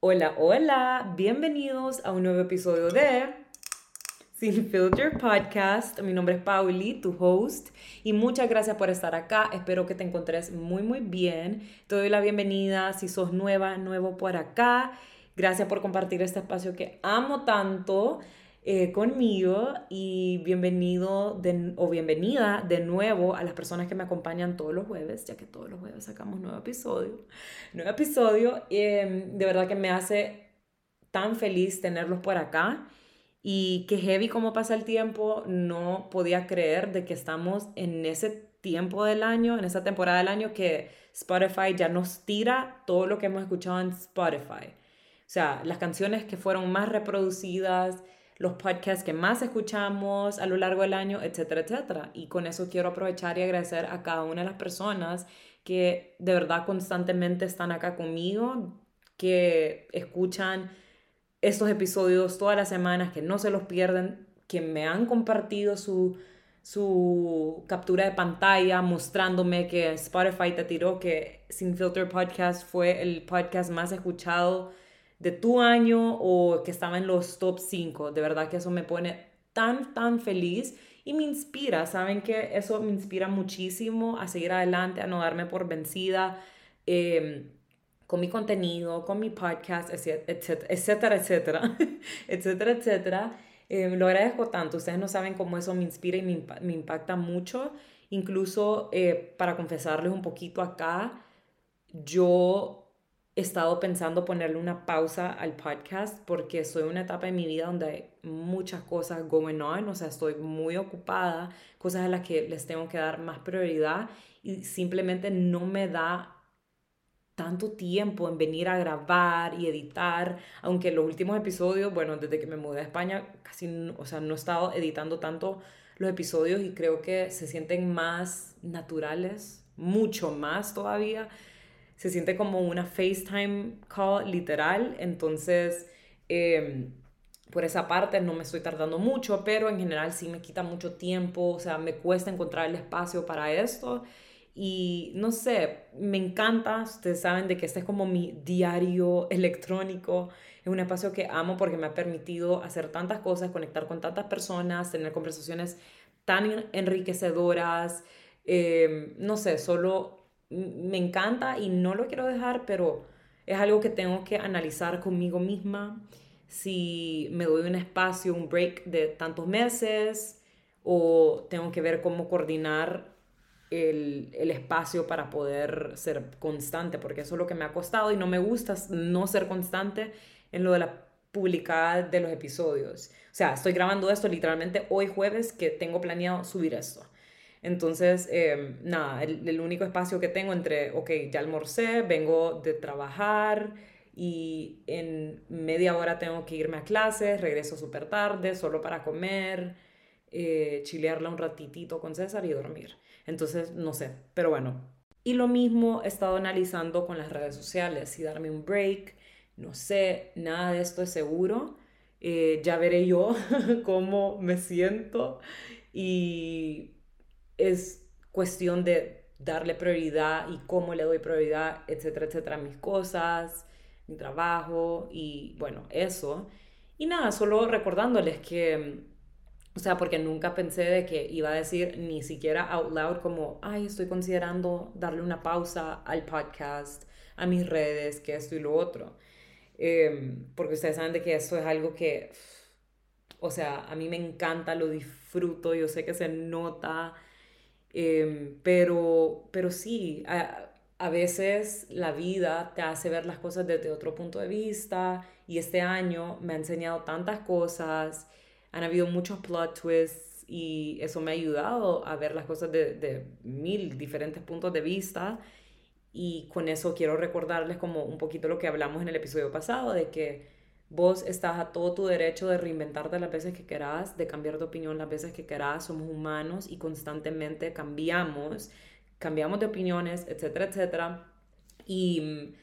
Hola, hola, bienvenidos a un nuevo episodio de Sin Filter Podcast. Mi nombre es Pauli, tu host, y muchas gracias por estar acá. Espero que te encontres muy, muy bien. Te doy la bienvenida si sos nueva, nuevo por acá. Gracias por compartir este espacio que amo tanto. Eh, conmigo y bienvenido o bienvenida de nuevo a las personas que me acompañan todos los jueves, ya que todos los jueves sacamos nuevo episodio. Nuevo episodio, em, de verdad que me hace tan feliz tenerlos por acá y que heavy como pasa el tiempo, no podía creer de que estamos en ese tiempo del año, en esa temporada del año que Spotify ya nos tira todo lo que hemos escuchado en Spotify. O sea, las canciones que fueron más reproducidas, los podcasts que más escuchamos a lo largo del año, etcétera, etcétera. Y con eso quiero aprovechar y agradecer a cada una de las personas que de verdad constantemente están acá conmigo, que escuchan estos episodios todas las semanas, que no se los pierden, que me han compartido su, su captura de pantalla mostrándome que Spotify te tiró que Sin Filter Podcast fue el podcast más escuchado de tu año o que estaba en los top 5. De verdad que eso me pone tan, tan feliz y me inspira. Saben que eso me inspira muchísimo a seguir adelante, a no darme por vencida em, con mi contenido, con mi podcast, etcétera, etcétera, etcétera, etcétera, etcétera. Em, lo agradezco tanto. Ustedes no saben cómo eso me inspira y me, me impacta mucho. Incluso eh, para confesarles un poquito acá, yo he estado pensando ponerle una pausa al podcast porque en una etapa de mi vida donde hay muchas cosas going on, o sea, estoy muy ocupada, cosas a las que les tengo que dar más prioridad y simplemente no me da tanto tiempo en venir a grabar y editar, aunque los últimos episodios, bueno, desde que me mudé a España, casi, o sea, no he estado editando tanto los episodios y creo que se sienten más naturales, mucho más todavía se siente como una FaceTime call literal, entonces em, por esa parte no me estoy tardando mucho, pero en general sí me quita mucho tiempo, o sea, me cuesta encontrar el espacio para esto. Y no sé, me encanta, ustedes saben de que este es como mi diario electrónico, es un espacio que amo porque me ha permitido hacer tantas cosas, conectar con tantas personas, tener conversaciones tan enriquecedoras, em, no sé, solo me encanta y no lo quiero dejar, pero es algo que tengo que analizar conmigo misma. Si me doy un espacio, un break de tantos meses, o tengo que ver cómo coordinar el, el, espacio para poder ser constante, porque eso es lo que me ha costado y no me gusta no ser constante en lo de la publicada de los episodios. O sea, estoy grabando esto literalmente hoy jueves que tengo planeado subir esto. Entonces, em, nada, el, único espacio que tengo entre, ok, ya almorcé, vengo de trabajar y en media hora tengo que irme a clases, regreso súper tarde, solo para comer, eh, chilearla un ratitito con César y dormir. Entonces, no sé, pero bueno. Y lo mismo he estado analizando con las redes sociales, y darme un break, no sé, nada de esto es seguro. Eh, ya veré yo cómo me siento y es cuestión de darle prioridad y cómo le doy prioridad, etcétera, etcétera, mis cosas, mi trabajo y bueno, eso. Y nada, solo recordándoles que, o sea, porque nunca pensé de que iba a decir ni siquiera out loud como, ay, estoy considerando darle una pausa al podcast, a mis redes, que esto y lo otro. Em, porque ustedes saben de que eso es algo que, o sea, a mí me encanta, lo disfruto, yo sé que se nota Em, pero, pero sí, a, a, veces la vida te hace ver las cosas desde otro punto de vista y este año me ha enseñado tantas cosas, han habido muchos plot twists y eso me ha ayudado a ver las cosas de, de mil diferentes puntos de vista y con eso quiero recordarles como un poquito lo que hablamos en el episodio pasado de que Vos estás a todo tu derecho de reinventarte las veces que querás, de cambiar de opinión las veces que querás. Somos humanos y constantemente cambiamos, cambiamos de opiniones, etcétera, etcétera. Y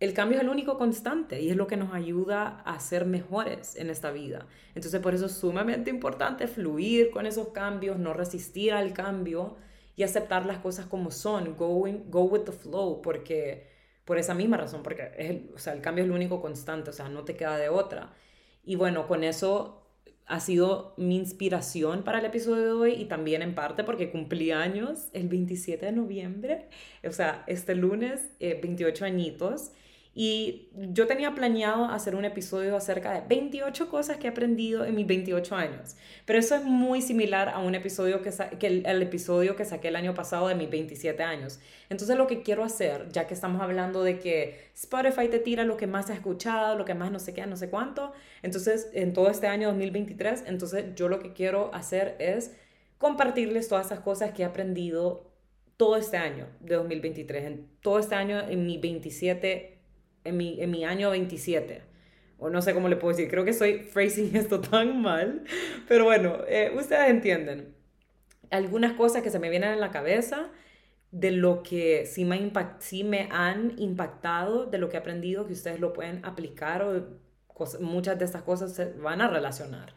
el cambio es el único constante y es lo que nos ayuda a ser mejores en esta vida. Entonces por eso es sumamente importante fluir con esos cambios, no resistir al cambio y aceptar las cosas como son, going, go with the flow, porque por esa misma razón, porque es el, o sea, el cambio es el único constante, o sea, no te queda de otra. Y bueno, con eso ha sido mi inspiración para el episodio de hoy y también en parte porque cumplí años el 27 de noviembre, o sea, este lunes, 28 eh, añitos. Y yo tenía planeado hacer un episodio acerca de 28 cosas que he aprendido en mis 28 años. Pero eso es muy similar a un episodio que, el, episodio que saqué el año pasado de mis 27 años. Entonces lo que quiero hacer, ya que estamos hablando de que Spotify te tira lo que más has escuchado, lo que más no sé qué, no sé cuánto, entonces en todo este año 2023, entonces yo lo que quiero hacer es compartirles todas esas cosas que he aprendido todo este año de 2023, en todo este año en mis 27 en mi, en mi año 27. O no sé cómo le puedo decir, creo que estoy phrasing esto tan mal. Pero bueno, eh, ustedes entienden. Algunas cosas que se me vienen en la cabeza de lo que sí me, impact, sí me han impactado, de lo que he aprendido, que ustedes lo pueden aplicar o muchas de estas cosas se van a relacionar.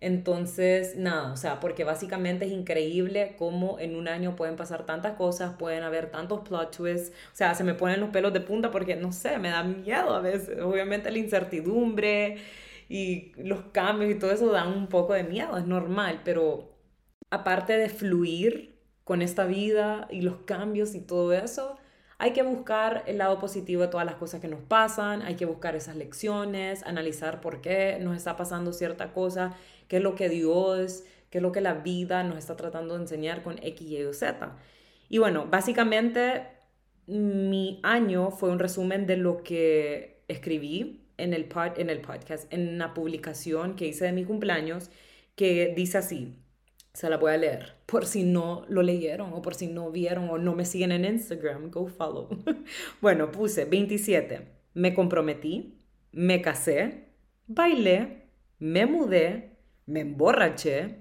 Entonces, nada, o sea, porque básicamente es increíble cómo en un año pueden pasar tantas cosas, pueden haber tantos plot twists, o sea, se me ponen los pelos de punta porque, no sé, me da miedo a veces, obviamente la incertidumbre y los cambios y todo eso dan un poco de miedo, es normal, pero aparte de fluir con esta vida y los cambios y todo eso, hay que buscar el lado positivo de todas las cosas que nos pasan, hay que buscar esas lecciones, analizar por qué nos está pasando cierta cosa, qué es lo que Dios, qué es lo que la vida nos está tratando de enseñar con X, Y o Z. Y bueno, básicamente mi año fue un resumen de lo que escribí en el, en el podcast, en una publicación que hice de mi cumpleaños, que dice así, se la voy a leer. Por si no lo leyeron o por si no vieron o no me siguen en Instagram, go follow. bueno, puse 27. Me comprometí, me casé, bailé, me mudé, me emborraché,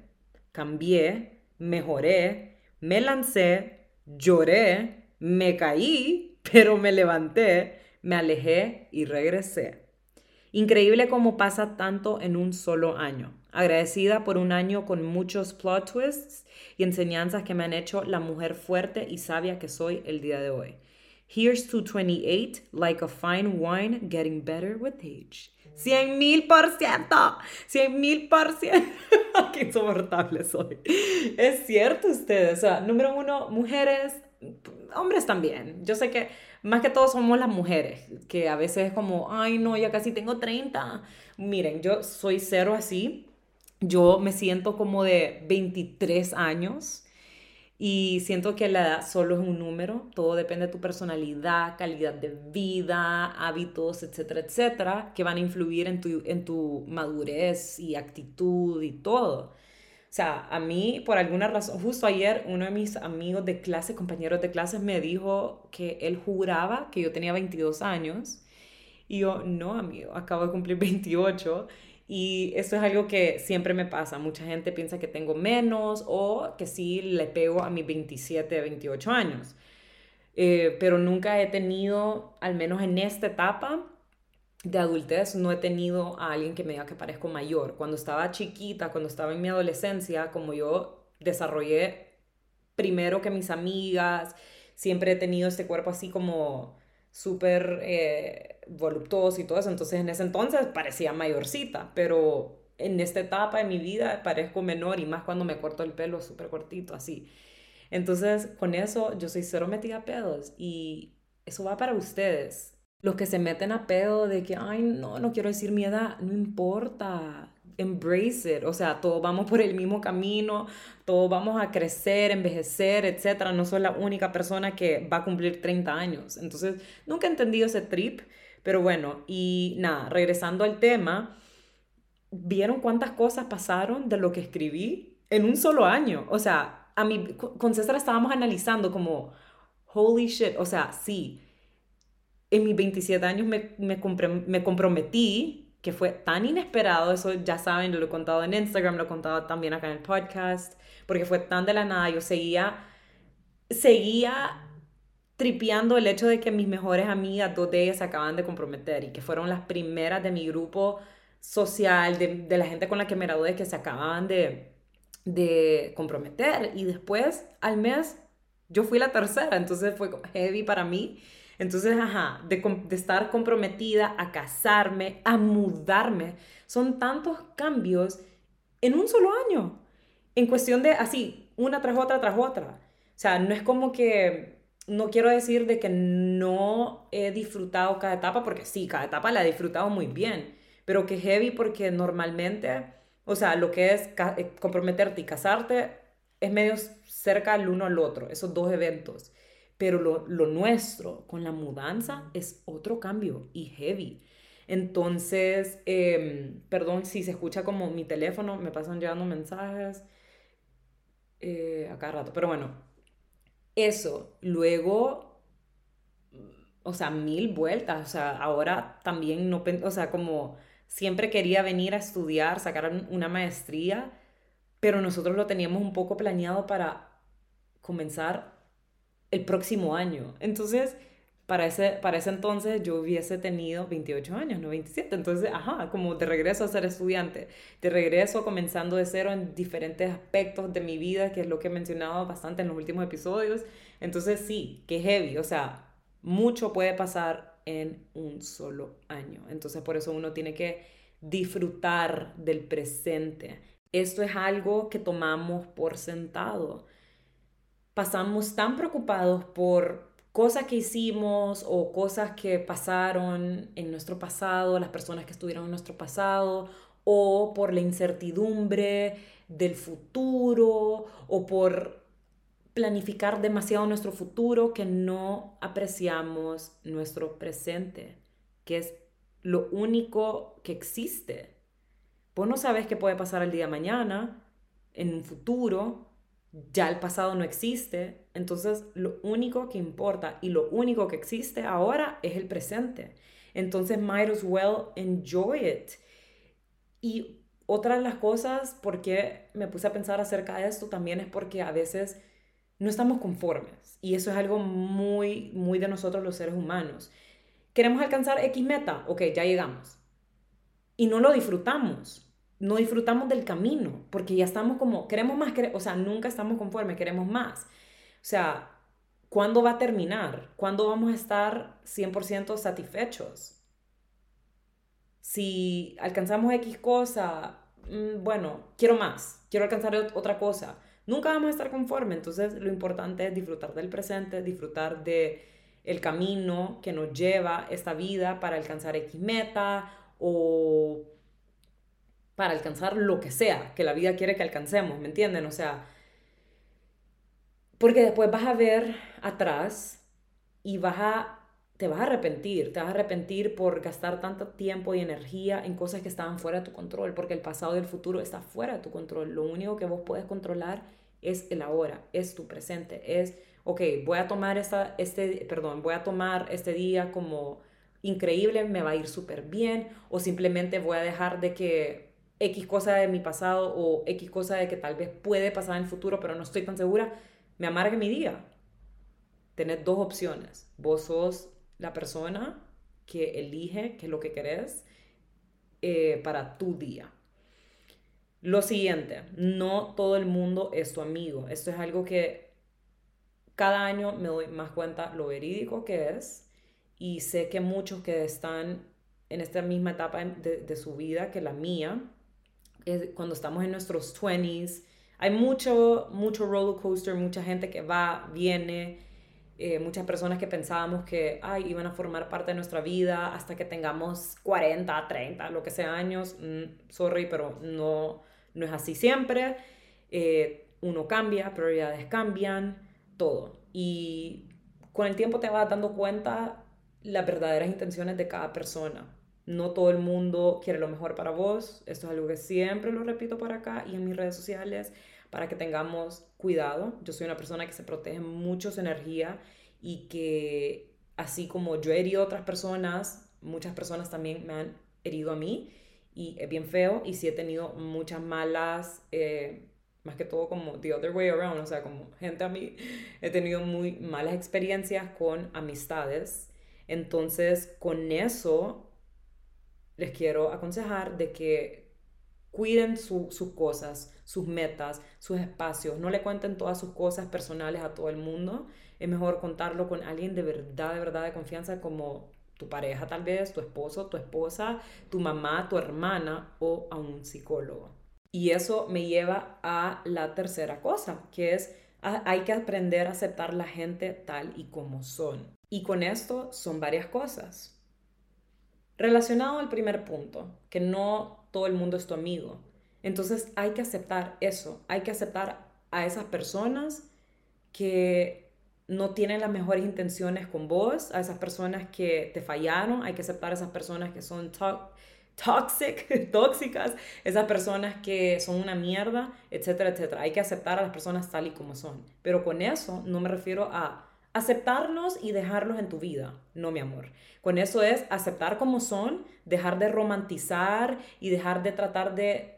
cambié, mejoré, me lancé, lloré, me caí, pero me levanté, me alejé y regresé. Increíble cómo pasa tanto en un solo año agradecida por un año con muchos plot twists y enseñanzas que me han hecho la mujer fuerte y sabia que soy el día de hoy. Here's to 28, like a fine wine, getting better with age. 100 mil por ciento, 100 mil por ciento. Qué insoportable soy. Es cierto ustedes, o sea, número uno, mujeres, hombres también. Yo sé que más que todo somos las mujeres, que a veces es como, ay no, ya casi tengo 30. Miren, yo soy cero así yo me siento como de 23 años y siento que la edad solo es un número, todo depende de tu personalidad, calidad de vida, hábitos, etcétera, etcétera, que van a influir en tu, en tu madurez y actitud y todo. O sea, a mí, por alguna razón, justo ayer uno de mis amigos de clase, compañeros de clase, me dijo que él juraba que yo tenía 22 años. Y yo, no, amigo, acabo de cumplir 28. Y eso es algo que siempre me pasa. Mucha gente piensa que tengo menos o que sí le pego a mis 27, 28 años. Eh, pero nunca he tenido, al menos en esta etapa de adultez, no he tenido a alguien que me diga que parezco mayor. Cuando estaba chiquita, cuando estaba en mi adolescencia, como yo desarrollé primero que mis amigas, siempre he tenido este cuerpo así como súper eh, voluptuoso y todo eso. Entonces en ese entonces parecía mayorcita, pero en esta etapa de mi vida parezco menor y más cuando me corto el pelo súper cortito, así. Entonces con eso yo soy cero metida a pedos y eso va para ustedes. Los que se meten a pedo de que, ay, no, no quiero decir mi edad, no importa embrace it, o sea, todos vamos por el mismo camino, todos vamos a crecer, envejecer, etcétera. No soy la única persona que va a cumplir 30 años. Entonces, nunca he entendido ese trip, pero bueno, y nada, regresando al tema, ¿vieron cuántas cosas pasaron de lo que escribí en un solo año? O sea, a mí, con César estábamos analizando como, holy shit, o sea, sí, en mis 27 años me, me, me comprometí que fue tan inesperado, eso ya saben, lo he contado en Instagram, lo he contado también acá en el podcast, porque fue tan de la nada, yo seguía, seguía tripeando el hecho de que mis mejores amigas, dos de ellas se acaban de comprometer y que fueron las primeras de mi grupo social, de, la gente con la que me gradué, que se acababan de, de comprometer. Y después, al mes, yo fui la tercera, entonces fue heavy para mí. Entonces, ajá, de, estar comprometida a casarme, a mudarme, son tantos cambios en un solo año, en cuestión de así, una tras otra, tras otra. O sea, no es como que, no quiero decir de que no he disfrutado cada etapa, porque sí, cada etapa la he disfrutado muy bien, pero que heavy porque normalmente, o sea, lo que es eh, comprometerte y casarte es medio cerca el uno al otro, esos dos eventos. Pero lo, lo nuestro con la mudanza es otro cambio y heavy. Entonces, em, perdón si se escucha como mi teléfono, me pasan llegando mensajes eh, a rato, pero bueno, eso. Luego, o sea, mil vueltas, o sea, ahora también no, o sea, como siempre quería venir a estudiar, sacar una maestría, pero nosotros lo teníamos un poco planeado para comenzar el próximo año. Entonces, para ese, para ese entonces yo hubiese tenido 28 años, no 27. Entonces, ajá, como de regreso a ser estudiante, de regreso comenzando de cero en diferentes aspectos de mi vida, que es lo que he mencionado bastante en los últimos episodios. Entonces, sí, que heavy, o sea, mucho puede pasar en un solo año. Entonces, por eso uno tiene que disfrutar del presente. Esto es algo que tomamos por sentado. Pasamos tan preocupados por cosas que hicimos o cosas que pasaron en nuestro pasado, las personas que estuvieron en nuestro pasado, o por la incertidumbre del futuro, o por planificar demasiado nuestro futuro que no apreciamos nuestro presente, que es lo único que existe. Vos no sabes qué puede pasar el día de mañana, en un futuro, ya el pasado no existe, entonces lo único que importa y lo único que existe ahora es el presente. Entonces, might as well enjoy it. Y otra de las cosas por qué me puse a pensar acerca de esto también es porque a veces no estamos conformes y eso es algo muy, muy de nosotros los seres humanos. Queremos alcanzar X meta, ok, ya llegamos. Y no lo disfrutamos no disfrutamos del camino, porque ya estamos como, queremos más, o sea, nunca estamos conformes, queremos más. O sea, ¿cuándo va a terminar? ¿Cuándo vamos a estar 100% satisfechos? Si alcanzamos X cosa, mm, bueno, quiero más, quiero alcanzar otra cosa. Nunca vamos a estar conformes, entonces lo importante es disfrutar del presente, disfrutar de el camino que nos lleva esta vida para alcanzar X meta o para alcanzar lo que sea que la vida quiere que alcancemos, ¿me entienden? O sea, porque después vas a ver atrás y vas a, te vas a arrepentir, te vas a arrepentir por gastar tanto tiempo y energía en cosas que estaban fuera de tu control, porque el pasado y el futuro está fuera de tu control. Lo único que vos puedes controlar es el ahora, es tu presente, es, ok, voy a tomar este, perdón, voy a tomar este día como increíble, me va a ir súper bien, o simplemente voy a dejar de que X cosa de mi pasado o X cosa de que tal vez puede pasar en el futuro, pero no estoy tan segura, me amargue mi día. Tenés dos opciones. Vos sos la persona que elige qué es lo que querés eh, para tu día. Lo siguiente, no todo el mundo es tu amigo. Esto es algo que cada año me doy más cuenta lo verídico que es y sé que muchos que están en esta misma etapa de, de su vida que la mía, cuando estamos en nuestros 20s. Hay mucho, mucho roller coaster, mucha gente que va, viene, eh, muchas personas que pensábamos que ay, iban a formar parte de nuestra vida hasta que tengamos 40, 30, lo que sea años. Mm, sorry, pero no, no es así siempre. Eh, uno cambia, prioridades cambian, todo. Y con el tiempo te vas dando cuenta las verdaderas intenciones de cada persona no todo el mundo quiere lo mejor para vos. Esto es algo que siempre lo repito por acá y en mis redes sociales para que tengamos cuidado. Yo soy una persona que se protege mucho su energía y que así como yo he herido a otras personas, muchas personas también me han herido a mí y es bien feo y sí he tenido muchas malas, eh, más que todo como the other way around, o sea, como gente a mí, he tenido muy malas experiencias con amistades. Entonces, con eso, les quiero aconsejar de que cuiden sus cosas, sus metas, sus espacios. No le cuenten todas sus cosas personales a todo el mundo. Es mejor contarlo con alguien de verdad, de verdad de confianza como tu pareja tal vez, tu esposo, tu esposa, tu mamá, tu hermana o a un psicólogo. Y eso me lleva a la tercera cosa, que es hay que aprender a aceptar la gente tal y como son. Y con esto son varias cosas. Relacionado al primer punto, que no todo el mundo es tu amigo. Entonces hay que aceptar eso, hay que aceptar a esas personas que no tienen las mejores intenciones con vos, a esas personas que te fallaron, hay que aceptar a esas personas que son toxic, tóxicas, esas personas que son una mierda, etcétera, etcétera. Hay que aceptar a las personas tal y como son. Pero con eso no me refiero a aceptarlos y dejarlos en tu vida. No, mi amor. Con eso es aceptar como son, dejar de romantizar y dejar de tratar de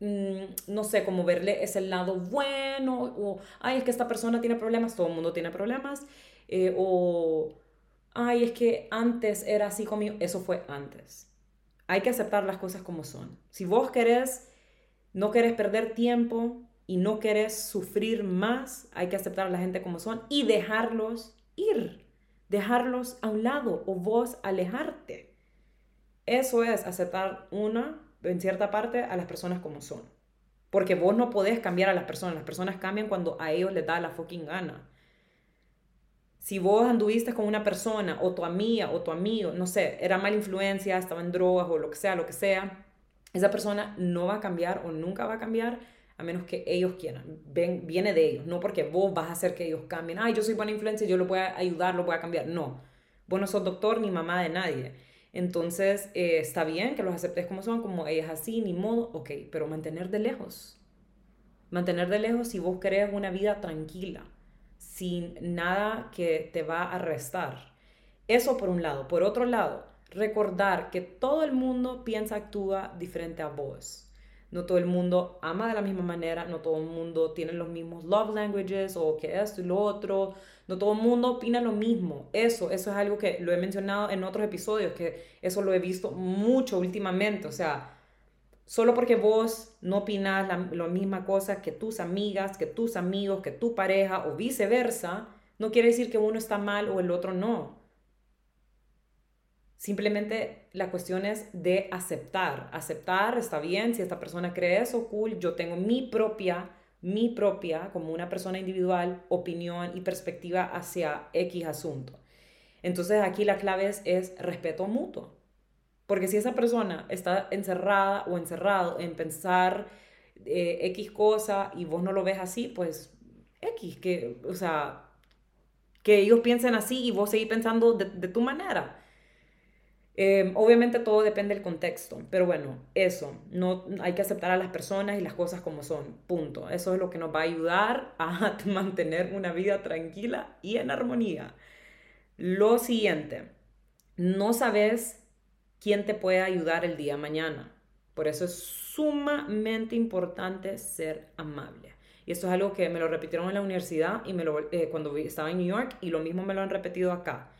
Mm, no sé, como verle ese lado bueno, o, ay, es que esta persona tiene problemas, todo el mundo tiene problemas, eh, o, ay, es que antes era así conmigo, eso fue antes. Hay que aceptar las cosas como son. Si vos querés, no querés perder tiempo y no querés sufrir más, hay que aceptar a la gente como son y dejarlos ir, dejarlos a un lado o vos alejarte. Eso es aceptar una en cierta parte a las personas como son. Porque vos no podés cambiar a las personas, las personas cambian cuando a ellos les da la fucking gana. Si vos anduviste con una persona o tu amiga o tu amigo, no sé, era mala influencia, estaba en drogas o lo que sea, lo que sea, esa persona no va a cambiar o nunca va a cambiar a menos que ellos quieran. Ven, viene de ellos, no porque vos vas a hacer que ellos cambien. Ay, yo soy buena influencia, yo lo voy a ayudar, lo voy a cambiar. No, vos no sos doctor ni mamá de nadie. Entonces, eh, está bien que los aceptes como son, como ellas así, ni modo, ok, pero mantener de lejos. Mantener de lejos si vos querés una vida tranquila, sin nada que te va a restar. Eso por un lado. Por otro lado, recordar que todo el mundo piensa, actúa diferente a vos. No todo el mundo ama de la misma manera, no todo el mundo tiene los mismos love languages o que esto y lo otro, no todo el mundo opina lo mismo. Eso, eso es algo que lo he mencionado en otros episodios, que eso lo he visto mucho últimamente. O sea, solo porque vos no opinas la, la misma cosa que tus amigas, que tus amigos, que tu pareja o viceversa, no quiere decir que uno está mal o el otro no. Simplemente la cuestión es de aceptar. Aceptar, está bien, si esta persona cree eso, cool, yo tengo mi propia, mi propia, como una persona individual, opinión y perspectiva hacia X asunto. Entonces aquí la clave es, respeto mutuo. Porque si esa persona está encerrada o encerrado en pensar eh, X cosa y vos no lo ves así, pues X, que, o sea, que ellos piensen así y vos seguís pensando de tu manera. Em, obviamente todo depende del contexto, pero bueno, eso, no hay que aceptar a las personas y las cosas como son, punto. Eso es lo que nos va a ayudar a mantener una vida tranquila y en armonía. Lo siguiente, no sabes quién te puede ayudar el día de mañana. Por eso es sumamente importante ser amable. Y esto es algo que me lo repitieron en la universidad y me lo, eh, cuando estaba en New York y lo mismo me lo han repetido acá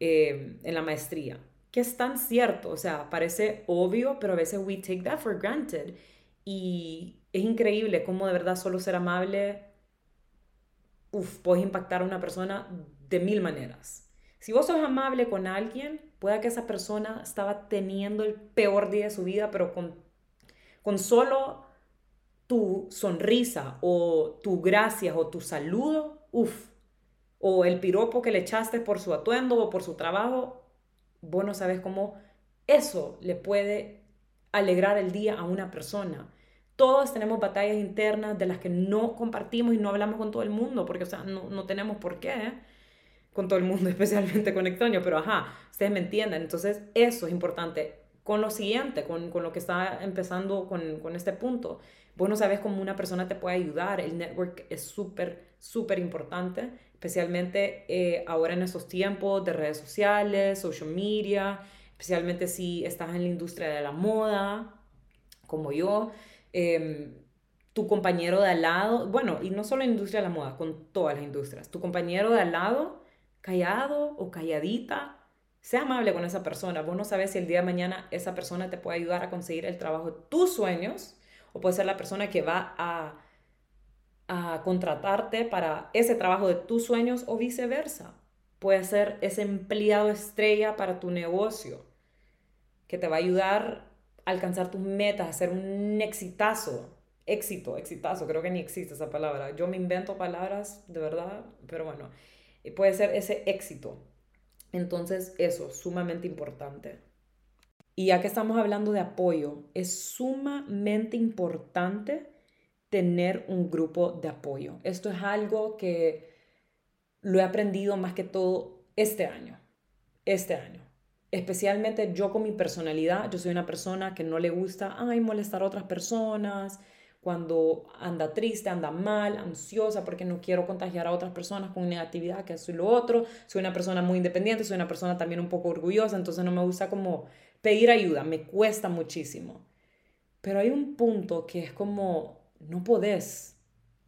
eh, en la maestría, que es tan cierto, o sea, parece obvio, pero a veces we take that for granted. Y es increíble cómo de verdad solo ser amable, uff, puedes impactar a una persona de mil maneras. Si vos sos amable con alguien, pueda que esa persona estaba teniendo el peor día de su vida, pero con, con solo tu sonrisa o tu gracias o tu saludo, uff, o el piropo que le echaste por su atuendo o por su trabajo, vos no sabes cómo eso le puede alegrar el día a una persona. Todos tenemos batallas internas de las que no compartimos y no hablamos con todo el mundo, porque, o sea, no, tenemos por qué ¿eh? con todo el mundo, especialmente con Extraño, pero ajá, ustedes me entienden. Entonces, eso es importante. Con lo siguiente, con, con lo que está empezando con, con este punto, vos no sabes cómo una persona te puede ayudar. El network es súper, súper importante especialmente eh, ahora en estos tiempos de redes sociales, social media, especialmente si estás en la industria de la moda, como yo. Em, tu compañero de al lado, bueno, y no solo en la industria de la moda, con todas las industrias, tu compañero de al lado, callado o calladita, sea amable con esa persona. Vos no sabes si el día de mañana esa persona te puede ayudar a conseguir el trabajo de tus sueños o puede ser la persona que va a, a contratarte para ese trabajo de tus sueños o viceversa. Puede ser ese empleado estrella para tu negocio que te va a ayudar a alcanzar tus metas, a ser un exitazo éxito, exitazo, creo que ni existe esa palabra. Yo me invento palabras, de verdad, pero bueno, puede ser ese éxito. Entonces, eso, sumamente importante. Y ya que estamos hablando de apoyo, es sumamente importante tener un grupo de apoyo. Esto es algo que lo he aprendido más que todo este año. Este año. Especialmente yo con mi personalidad, yo soy una persona que no le gusta, ay, molestar a otras personas, cuando anda triste, anda mal, ansiosa, porque no quiero contagiar a otras personas con negatividad, que eso y lo otro. Soy una persona muy independiente, soy una persona también un poco orgullosa, entonces no me gusta como pedir ayuda, me cuesta muchísimo. Pero hay un punto que es como, no podés.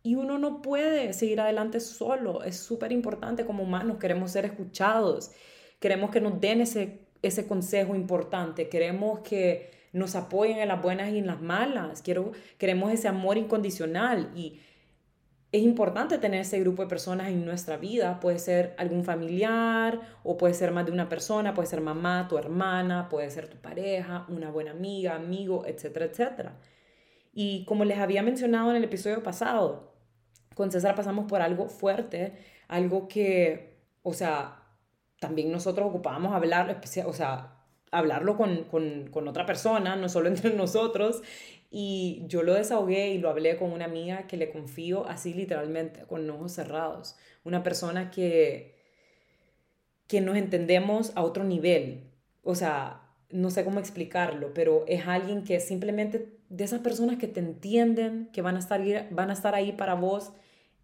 Y uno no puede seguir adelante solo. Es súper importante como humanos, queremos ser escuchados, queremos que nos den ese, ese consejo importante, queremos que nos apoyen en las buenas y en las malas. Quiero, queremos ese amor incondicional y es importante tener ese grupo de personas en nuestra vida. Puede ser algún familiar o puede ser más de una persona, puede ser mamá, tu hermana, puede ser tu pareja, una buena amiga, amigo, etcétera, etcétera. Y como les había mencionado en el episodio pasado, con César pasamos por algo fuerte, algo que, o sea, también nosotros ocupábamos hablar, o sea, hablarlo con, con, con, otra persona, no solo entre nosotros. Y yo lo desahogué y lo hablé con una amiga que le confío así literalmente, con ojos cerrados. Una persona que, que nos entendemos a otro nivel. O sea, no sé cómo explicarlo, pero es alguien que simplemente de esas personas que te entienden, que van a estar, van a estar ahí para vos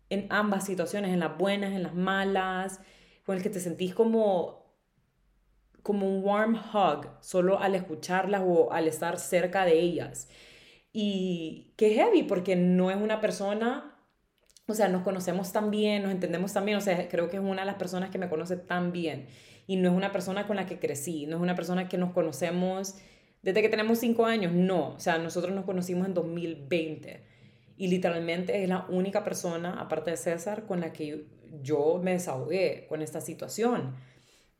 en ambas situaciones, en las buenas, en las malas, con el que te sentís como como un warm hug solo al escucharlas o al estar cerca de ellas. Y qué heavy, porque no es una persona, o sea, nos conocemos tan bien, nos entendemos tan bien, o sea, creo que es una de las personas que me conoce tan bien. Y no es una persona con la que crecí, no es una persona que nos conocemos desde que tenemos cinco años, no, o sea, nosotros nos conocimos en 2020. Y literalmente es la única persona, aparte de César, con la que yo me desahogué con esta situación.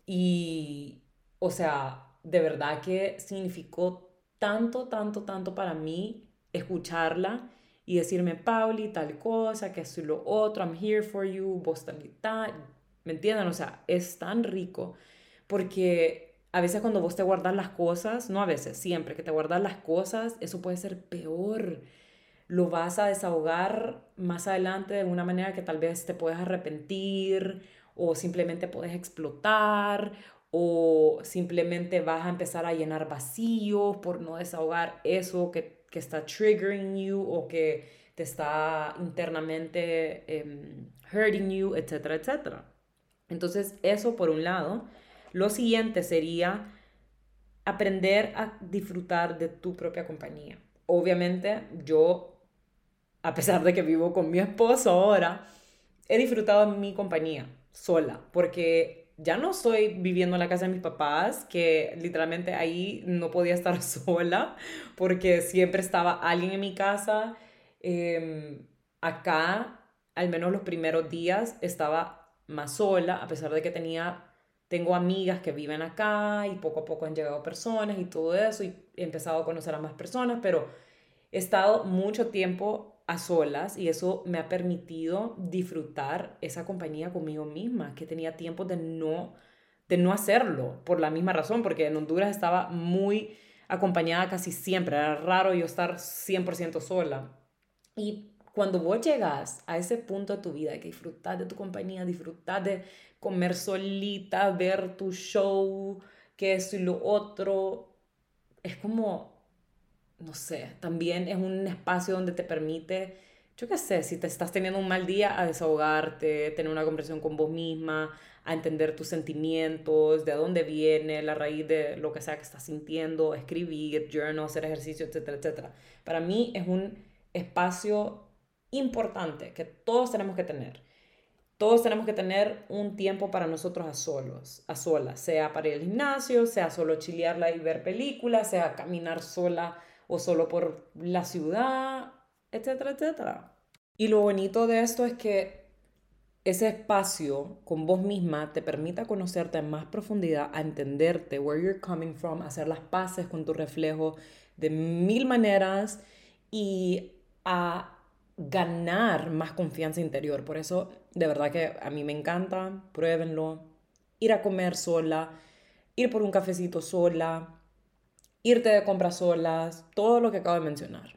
Y, o sea, de verdad que significó tanto, tanto, tanto para mí escucharla y decirme, Pauli, tal cosa, que es lo otro, I'm here for you, vos también tal. ¿Me entienden? O sea, es tan rico porque a veces cuando vos te guardas las cosas, no a veces, siempre que te guardas las cosas, eso puede ser peor. Lo vas a desahogar más adelante de una manera que tal vez te puedes arrepentir o simplemente puedes explotar o simplemente vas a empezar a llenar vacíos por no desahogar eso que, que está triggering you o que te está internamente em, hurting you, etcétera, etcétera. Entonces, eso por un lado. Lo siguiente sería aprender a disfrutar de tu propia compañía. Obviamente, yo, a pesar de que vivo con mi esposo ahora, he disfrutado de mi compañía sola, porque ya no estoy viviendo en la casa de mis papás, que literalmente ahí no podía estar sola, porque siempre estaba alguien en mi casa. Em, acá, al menos los primeros días, estaba más sola, a pesar de que tenía, tengo amigas que viven acá y poco a poco han llegado personas y todo eso, y he empezado a conocer a más personas, pero he estado mucho tiempo a solas y eso me ha permitido disfrutar esa compañía conmigo misma, que tenía tiempo de no, de no hacerlo por la misma razón, porque en Honduras estaba muy acompañada casi siempre, era raro yo estar 100% sola. Y cuando vos llegas a ese punto de tu vida, que disfrutas de tu compañía, disfrutas de comer solita, ver tu show, que eso y lo otro, es como no sé, también es un espacio donde te permite, yo qué sé, si te estás teniendo un mal día, a desahogarte, tener una conversación con vos misma, a entender tus sentimientos, de dónde viene, la raíz de lo que sea que estás sintiendo, escribir, journal, hacer ejercicio, etcétera, etcétera. Para mí es un espacio importante que todos tenemos que tener. Todos tenemos que tener un tiempo para nosotros a solos, a solas, sea para ir al gimnasio, sea solo chilearla y ver películas, sea caminar sola o solo por la ciudad, etcétera, etcétera. Y lo bonito de esto es que ese espacio con vos misma te permita conocerte en más profundidad, a entenderte, where you're coming from, hacer las paces con tu reflejo de mil maneras y a ganar más confianza interior. Por eso, de verdad que a mí me encanta, pruébenlo. Ir a comer sola, ir por un cafecito sola, irte de compras solas, todo lo que acabo de mencionar.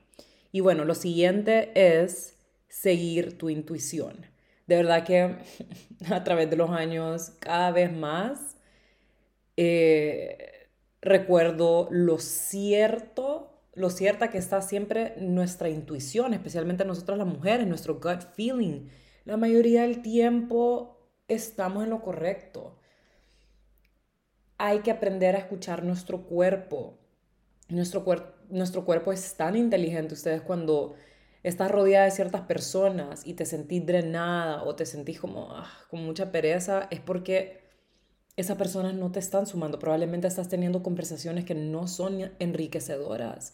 Y bueno, lo siguiente es seguir tu intuición. De verdad que a través de los años, cada vez más, eh, recuerdo lo cierto lo cierta que está siempre nuestra intuición, especialmente nosotras las mujeres, nuestro gut feeling. La mayoría del tiempo estamos en lo correcto. Hay que aprender a escuchar nuestro cuerpo. Nuestro, nuestro cuerpo es tan inteligente. Ustedes cuando estás rodeada de ciertas personas y te sentís drenada o te sentís como ah, con mucha pereza, es porque esas personas no te están sumando. Probablemente estás teniendo conversaciones que no son enriquecedoras.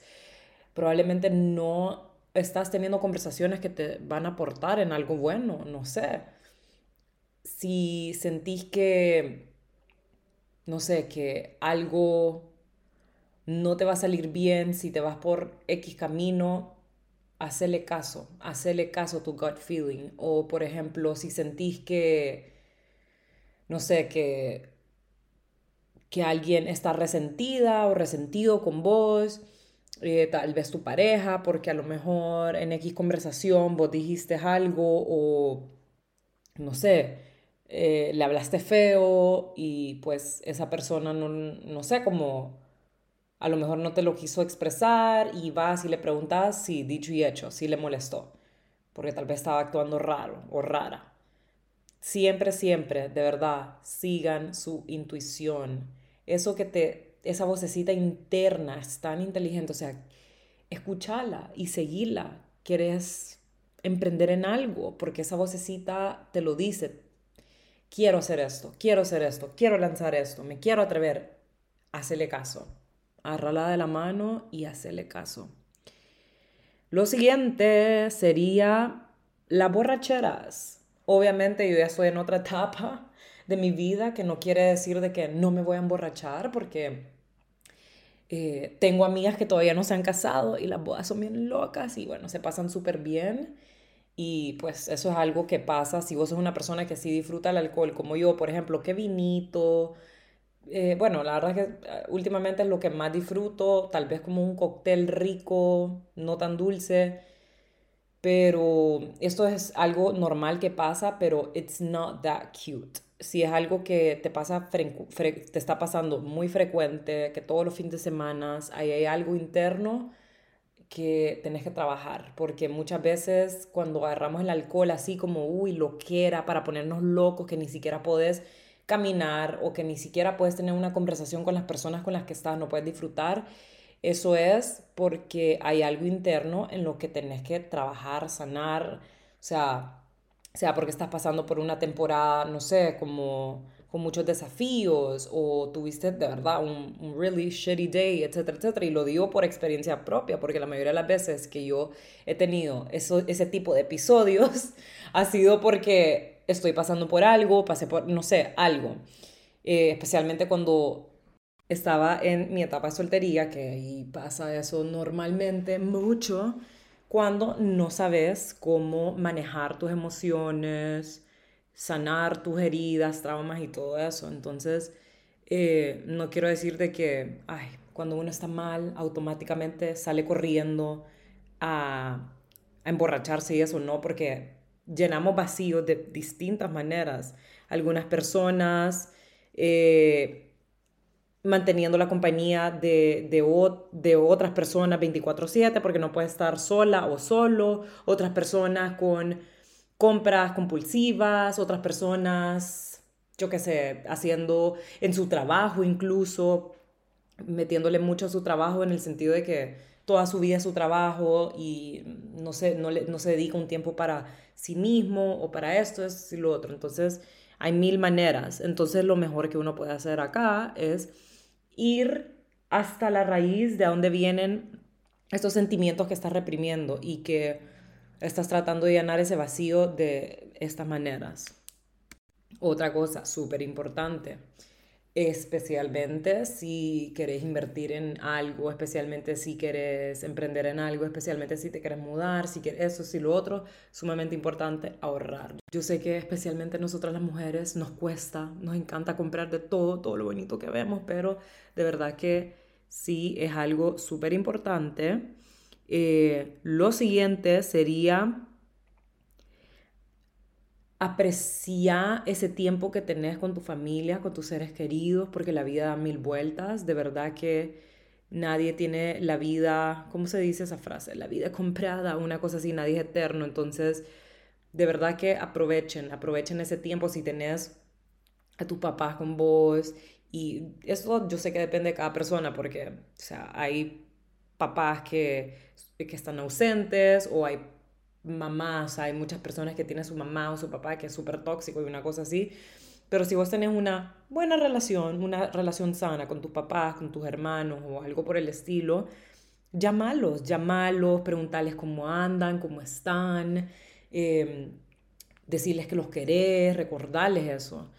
Probablemente no estás teniendo conversaciones que te van a aportar en algo bueno, no sé. Si sentís que, no sé, que algo no te va a salir bien, si te vas por X camino, hacele caso, hacele caso a tu gut feeling. O, por ejemplo, si sentís que, no sé, que que alguien está resentida o resentido con vos, eh, tal vez tu pareja, porque a lo mejor en X conversación vos dijiste algo o, no sé, eh, le hablaste feo y pues esa persona no, no sé, como a lo mejor no te lo quiso expresar y vas y le preguntas si dicho y hecho, si le molestó, porque tal vez estaba actuando raro o rara. Siempre, siempre, de verdad, sigan su intuición. Eso que te, esa vocecita interna es tan inteligente, o sea, escúchala y seguirla. Quieres emprender en algo, porque esa vocecita te lo dice. Quiero hacer esto, quiero hacer esto, quiero lanzar esto, me quiero atrever. Hacele caso. Arrala de la mano y hacele caso. Lo siguiente sería las borracheras. Obviamente yo ya estoy en otra etapa de mi vida, que no quiere decir de que no me voy a emborrachar, porque eh, tengo amigas que todavía no se han casado y las bodas son bien locas y bueno, se pasan súper bien. Y pues eso es algo que pasa si vos sos una persona que sí disfruta el alcohol, como yo, por ejemplo, qué vinito. Eh, bueno, la verdad es que eh, últimamente es lo que más disfruto, tal vez como un cóctel rico, no tan dulce pero esto es algo normal que pasa, pero it's not that cute. Si es algo que te pasa te está pasando muy frecuente, que todos los fines de semana hay, algo interno que tenés que trabajar, porque muchas veces cuando agarramos el alcohol así como, uy, lo quiera para ponernos locos, que ni siquiera podés caminar o que ni siquiera puedes tener una conversación con las personas con las que estás, no puedes disfrutar, eso es porque hay algo interno en lo que tenés que trabajar, sanar, o sea, sea porque estás pasando por una temporada, no sé, como con muchos desafíos o tuviste de verdad un, un, really shitty day, etcétera, etcétera. Y lo digo por experiencia propia, porque la mayoría de las veces que yo he tenido eso, ese tipo de episodios ha sido porque estoy pasando por algo, pasé por, no sé, algo. Eh, especialmente cuando estaba en mi etapa de soltería, que ahí pasa eso normalmente mucho, cuando no sabes cómo manejar tus emociones, sanar tus heridas, traumas y todo eso. Entonces, eh, no quiero decir de que, ay, cuando uno está mal, automáticamente sale corriendo a, emborracharse y eso, no, porque llenamos vacíos de distintas maneras. Algunas personas... Eh, manteniendo la compañía de, de, otras personas 24/7 porque no puede estar sola o solo, otras personas con compras compulsivas, otras personas, yo qué sé, haciendo en su trabajo incluso, metiéndole mucho a su trabajo en el sentido de que toda su vida a su trabajo y no se, no, no se dedica un tiempo para sí mismo o para esto, es y lo otro. Entonces, hay mil maneras. Entonces, lo mejor que uno puede hacer acá es ir hasta la raíz de dónde vienen estos sentimientos que estás reprimiendo y que estás tratando de llenar ese vacío de estas maneras. Otra cosa súper importante, especialmente si querés invertir en algo, especialmente si quieres emprender en algo, especialmente si te quieres mudar, si quieres eso, si lo otro, sumamente importante ahorrar. Yo sé que especialmente nosotras las mujeres nos cuesta, nos encanta comprar de todo, todo lo bonito que vemos, pero de verdad que sí es algo súper importante. Eh, lo siguiente sería apreciar ese tiempo que tenés con tu familia, con tus seres queridos, porque la vida da mil vueltas. De verdad que nadie tiene la vida, ¿cómo se dice esa frase? La vida comprada, una cosa así, nadie es eterno. Entonces, de verdad que aprovechen, aprovechen ese tiempo si tenés a tus papás con vos. Y eso yo sé que depende de cada persona, porque, o sea, hay papás que, que están ausentes o hay mamás, hay muchas personas que tienen su mamá o su papá que es súper tóxico y una cosa así. Pero si vos tenés una buena relación, una relación sana con tus papás, con tus hermanos o algo por el estilo, llamalos, llamalos, preguntarles cómo andan, cómo están, em, decirles que los querés, recordarles eso.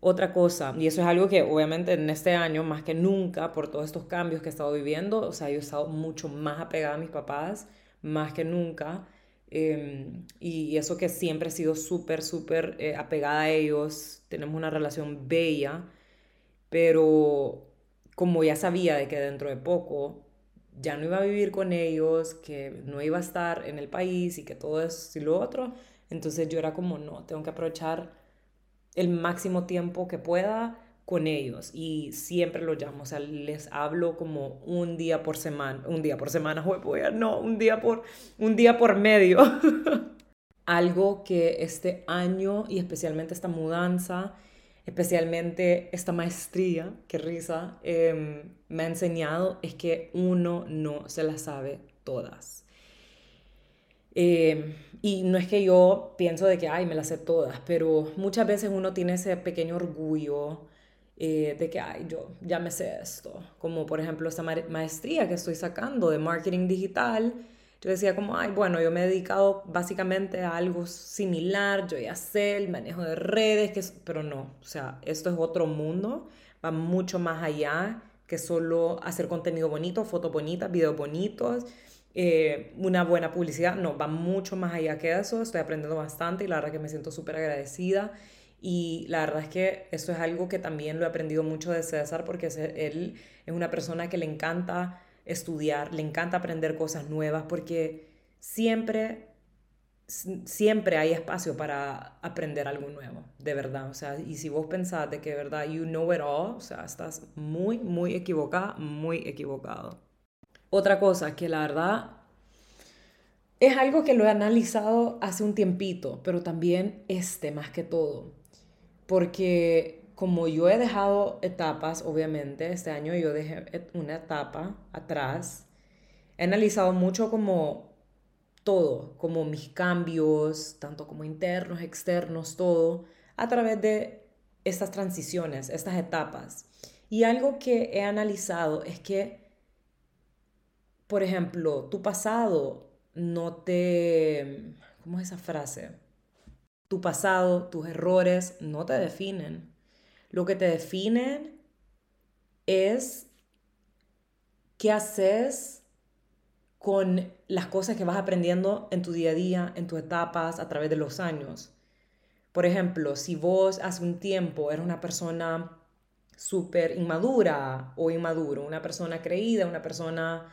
Otra cosa, y eso es algo que obviamente en este año, más que nunca, por todos estos cambios que he estado viviendo, o sea, yo he estado mucho más apegada a mis papás, más que nunca. Em, y eso que siempre he sido súper, súper eh, apegada a ellos, tenemos una relación bella, pero como ya sabía de que dentro de poco ya no iba a vivir con ellos, que no iba a estar en el país y que todo eso y lo otro, entonces yo era como, no, tengo que aprovechar el máximo tiempo que pueda con ellos y siempre los llamo, o sea, les hablo como un día por semana, un día por semana, no, un día por, un día por medio. Algo que este año y especialmente esta mudanza, especialmente esta maestría, que risa, em, me ha enseñado es que uno no se las sabe todas. Em, y no es que yo pienso de que, ay, me las sé todas, pero muchas veces uno tiene ese pequeño orgullo eh, de que, ay, yo ya me sé esto. Como por ejemplo esta maestría que estoy sacando de marketing digital. Yo decía como, ay, bueno, yo me he dedicado básicamente a algo similar, yo ya sé el manejo de redes, que pero no, o sea, esto es otro mundo, va mucho más allá que solo hacer contenido bonito, fotos bonitas, videos bonitos, eh, una buena publicidad, no, va mucho más allá que eso, estoy aprendiendo bastante y la verdad que me siento súper agradecida y la verdad es que eso es algo que también lo he aprendido mucho de César porque él es una persona que le encanta estudiar, le encanta aprender cosas nuevas porque siempre, siempre hay espacio para aprender algo nuevo, de verdad. O sea, y si vos pensás de que de verdad you know it all, o sea, estás muy, muy equivocada, muy equivocado. Otra cosa que la verdad es algo que lo he analizado hace un tiempito, pero también este más que todo porque como yo he dejado etapas, obviamente, este año yo dejé una etapa atrás, he analizado mucho como todo, como mis cambios, tanto como internos, externos, todo, a través de estas transiciones, estas etapas. Y algo que he analizado es que, por ejemplo, tu pasado no te... ¿Cómo es esa frase? Tu pasado, tus errores no te definen. Lo que te definen es qué haces con las cosas que vas aprendiendo en tu día a día, en tus etapas, a través de los años. Por ejemplo, si vos hace un tiempo eras una persona súper inmadura o inmaduro, una persona creída, una persona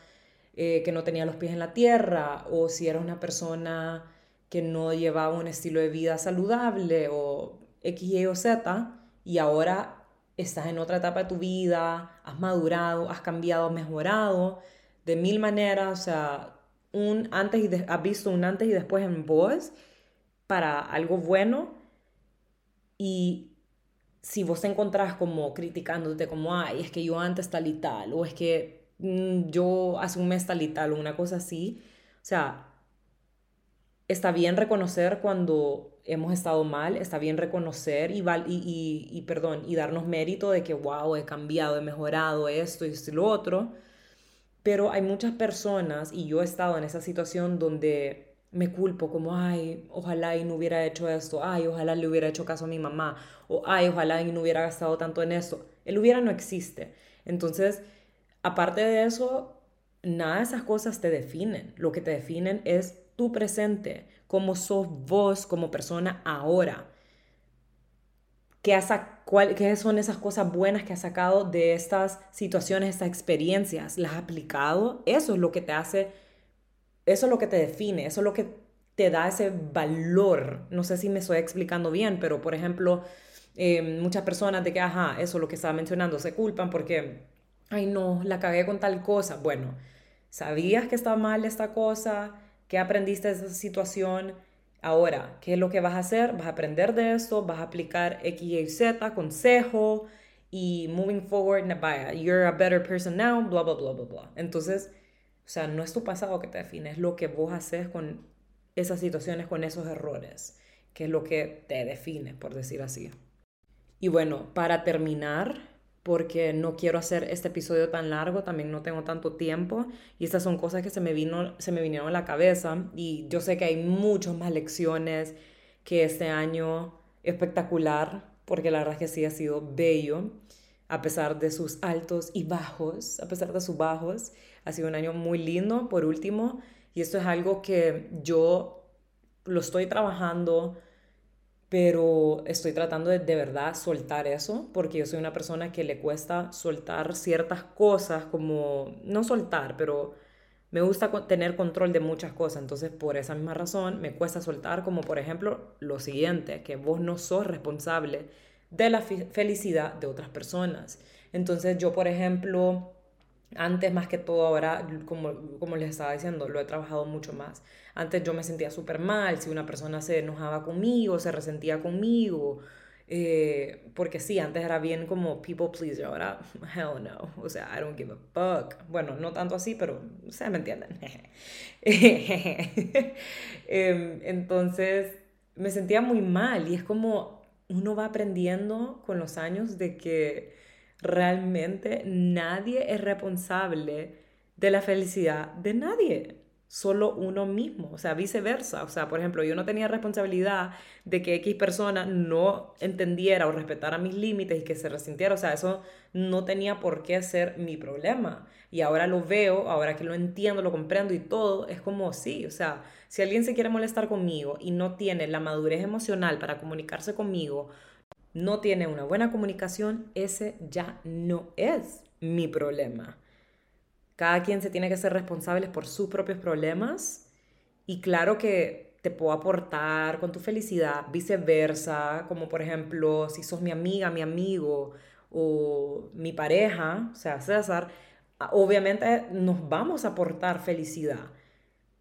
eh, que no tenía los pies en la tierra, o si eras una persona que no llevaba un estilo de vida saludable o X, Y o Z y ahora estás en otra etapa de tu vida, has madurado, has cambiado, mejorado de mil maneras, o sea, un antes y has visto un antes y después en vos para algo bueno y si vos encontrás como criticándote como, ay, es que yo antes tal y tal, o es que mm, yo hace un mes tal y tal o una cosa así. O sea, está bien reconocer cuando hemos estado mal, está bien reconocer y, y, y, perdón, y darnos mérito de que, wow, he cambiado, he mejorado esto y esto y lo otro. Pero hay muchas personas, y yo he estado en esa situación donde me culpo como, ay, ojalá y no hubiera hecho esto, ay, ojalá le hubiera hecho caso a mi mamá, o ay, ojalá y no hubiera gastado tanto en esto. El hubiera no existe. Entonces, aparte de eso, nada de esas cosas te definen. Lo que te definen es tu presente, cómo sos vos como persona ahora. ¿Qué, cuál, ¿Qué son esas cosas buenas que has sacado de estas situaciones, estas experiencias? ¿Las has aplicado? Eso es lo que te hace eso es lo que te define, eso es lo que te da ese valor. No sé si me estoy explicando bien, pero por ejemplo, eh, muchas personas de que, ajá, eso es lo que estaba mencionando, se culpan porque, ay no, la cagué con tal cosa. Bueno, ¿sabías que está mal esta cosa? ¿Qué aprendiste de esa situación? Ahora, ¿qué es lo que vas a hacer? Vas a aprender de esto, vas a aplicar X, Y, Z, consejo y moving forward, vaya, you're a better person now, bla, bla, bla, bla, bla. Entonces, o sea, no es tu pasado que te define, es lo que vos haces con esas situaciones, con esos errores, que es lo que te define, por decir así. Y bueno, para terminar, porque no quiero hacer este episodio tan largo, también no tengo tanto tiempo y estas son cosas que se me, vino, se me vinieron a la cabeza y yo sé que hay muchas más lecciones que este año espectacular, porque la verdad es que sí ha sido bello, a pesar de sus altos y bajos, a pesar de sus bajos. Ha sido un año muy lindo, por último, y esto es algo que yo lo estoy trabajando, pero estoy tratando de de verdad soltar eso, porque yo soy una persona que le cuesta soltar ciertas cosas, como, no soltar, pero me gusta tener control de muchas cosas, entonces por esa misma razón me cuesta soltar, como por ejemplo lo siguiente, que vos no sos responsable de la felicidad de otras personas. Entonces yo, por ejemplo, antes más que todo, ahora, como, como les estaba diciendo, lo he trabajado mucho más. Antes yo me sentía súper mal si una persona se enojaba conmigo, se resentía conmigo. Eh, porque sí, antes era bien como people pleaser, ahora hell no, o sea, I don't give a fuck. Bueno, no tanto así, pero ustedes me entienden. Em, entonces me sentía muy mal y es como uno va aprendiendo con los años de que realmente nadie es responsable de la felicidad de nadie, solo uno mismo, o sea, viceversa. O sea, por ejemplo, yo no tenía responsabilidad de que X persona no entendiera o respetara mis límites y que se resintiera, o sea, eso no tenía por qué ser mi problema. Y ahora lo veo, ahora que lo entiendo, lo comprendo y todo, es como sí, o sea, si alguien se quiere molestar conmigo y no tiene la madurez emocional para comunicarse conmigo, no tiene una buena comunicación, ese ya no es mi problema. Cada quien se tiene que ser responsable por sus propios problemas y claro que te puedo aportar con tu felicidad, viceversa, como por ejemplo, si sos mi amiga, mi amigo o mi pareja, o sea, César, obviamente nos vamos a aportar felicidad.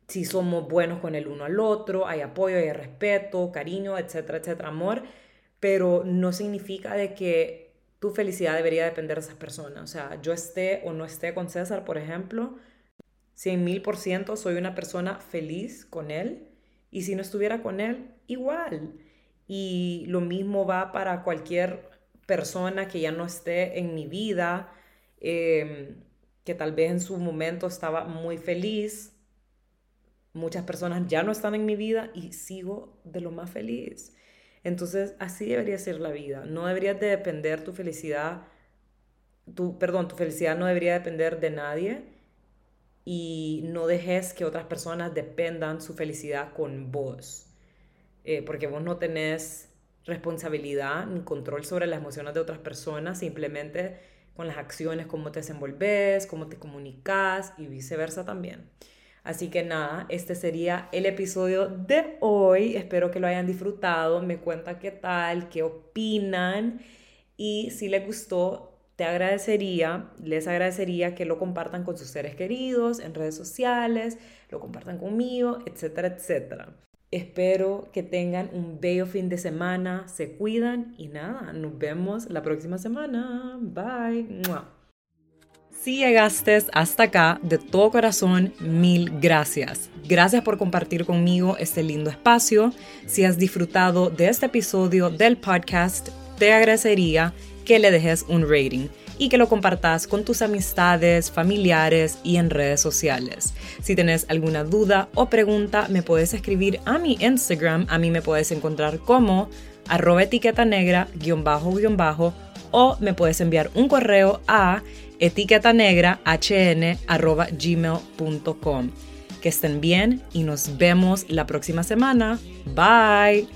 Si somos buenos con el uno al otro, hay apoyo, hay respeto, cariño, etcétera, etcétera, amor pero no significa de que tu felicidad debería depender de esas personas. O sea, yo esté o no esté con César, por ejemplo, 100 mil por ciento soy una persona feliz con él y si no estuviera con él, igual. Y lo mismo va para cualquier persona que ya no esté en mi vida, em, que tal vez en su momento estaba muy feliz. Muchas personas ya no están en mi vida y sigo de lo más feliz. Entonces, así debería ser la vida. No debería de depender tu felicidad, tu, perdón, tu felicidad no debería depender de nadie y no dejes que otras personas dependan su felicidad con vos. Eh, porque vos no tenés responsabilidad ni control sobre las emociones de otras personas, simplemente con las acciones, cómo te desenvolves, cómo te comunicas y viceversa también. Así que nada, este sería el episodio de hoy. Espero que lo hayan disfrutado. Me cuentan qué tal, qué opinan. Y si les gustó, te agradecería, les agradecería que lo compartan con sus seres queridos en redes sociales, lo compartan conmigo, etcétera, etcétera. Espero que tengan un bello fin de semana, se cuidan y nada, nos vemos la próxima semana. Bye. Si llegaste hasta acá, de todo corazón, mil gracias. Gracias por compartir conmigo este lindo espacio. Si has disfrutado de este episodio del podcast, te agradecería que le dejes un rating y que lo compartas con tus amistades, familiares y en redes sociales. Si tienes alguna duda o pregunta, me puedes escribir a mi Instagram. A mí me puedes encontrar como arroba etiqueta negra guion bajo guion bajo o me puedes enviar un correo a etiquetanegrahn.gmail.com. Que estén bien y nos vemos la próxima semana. Bye.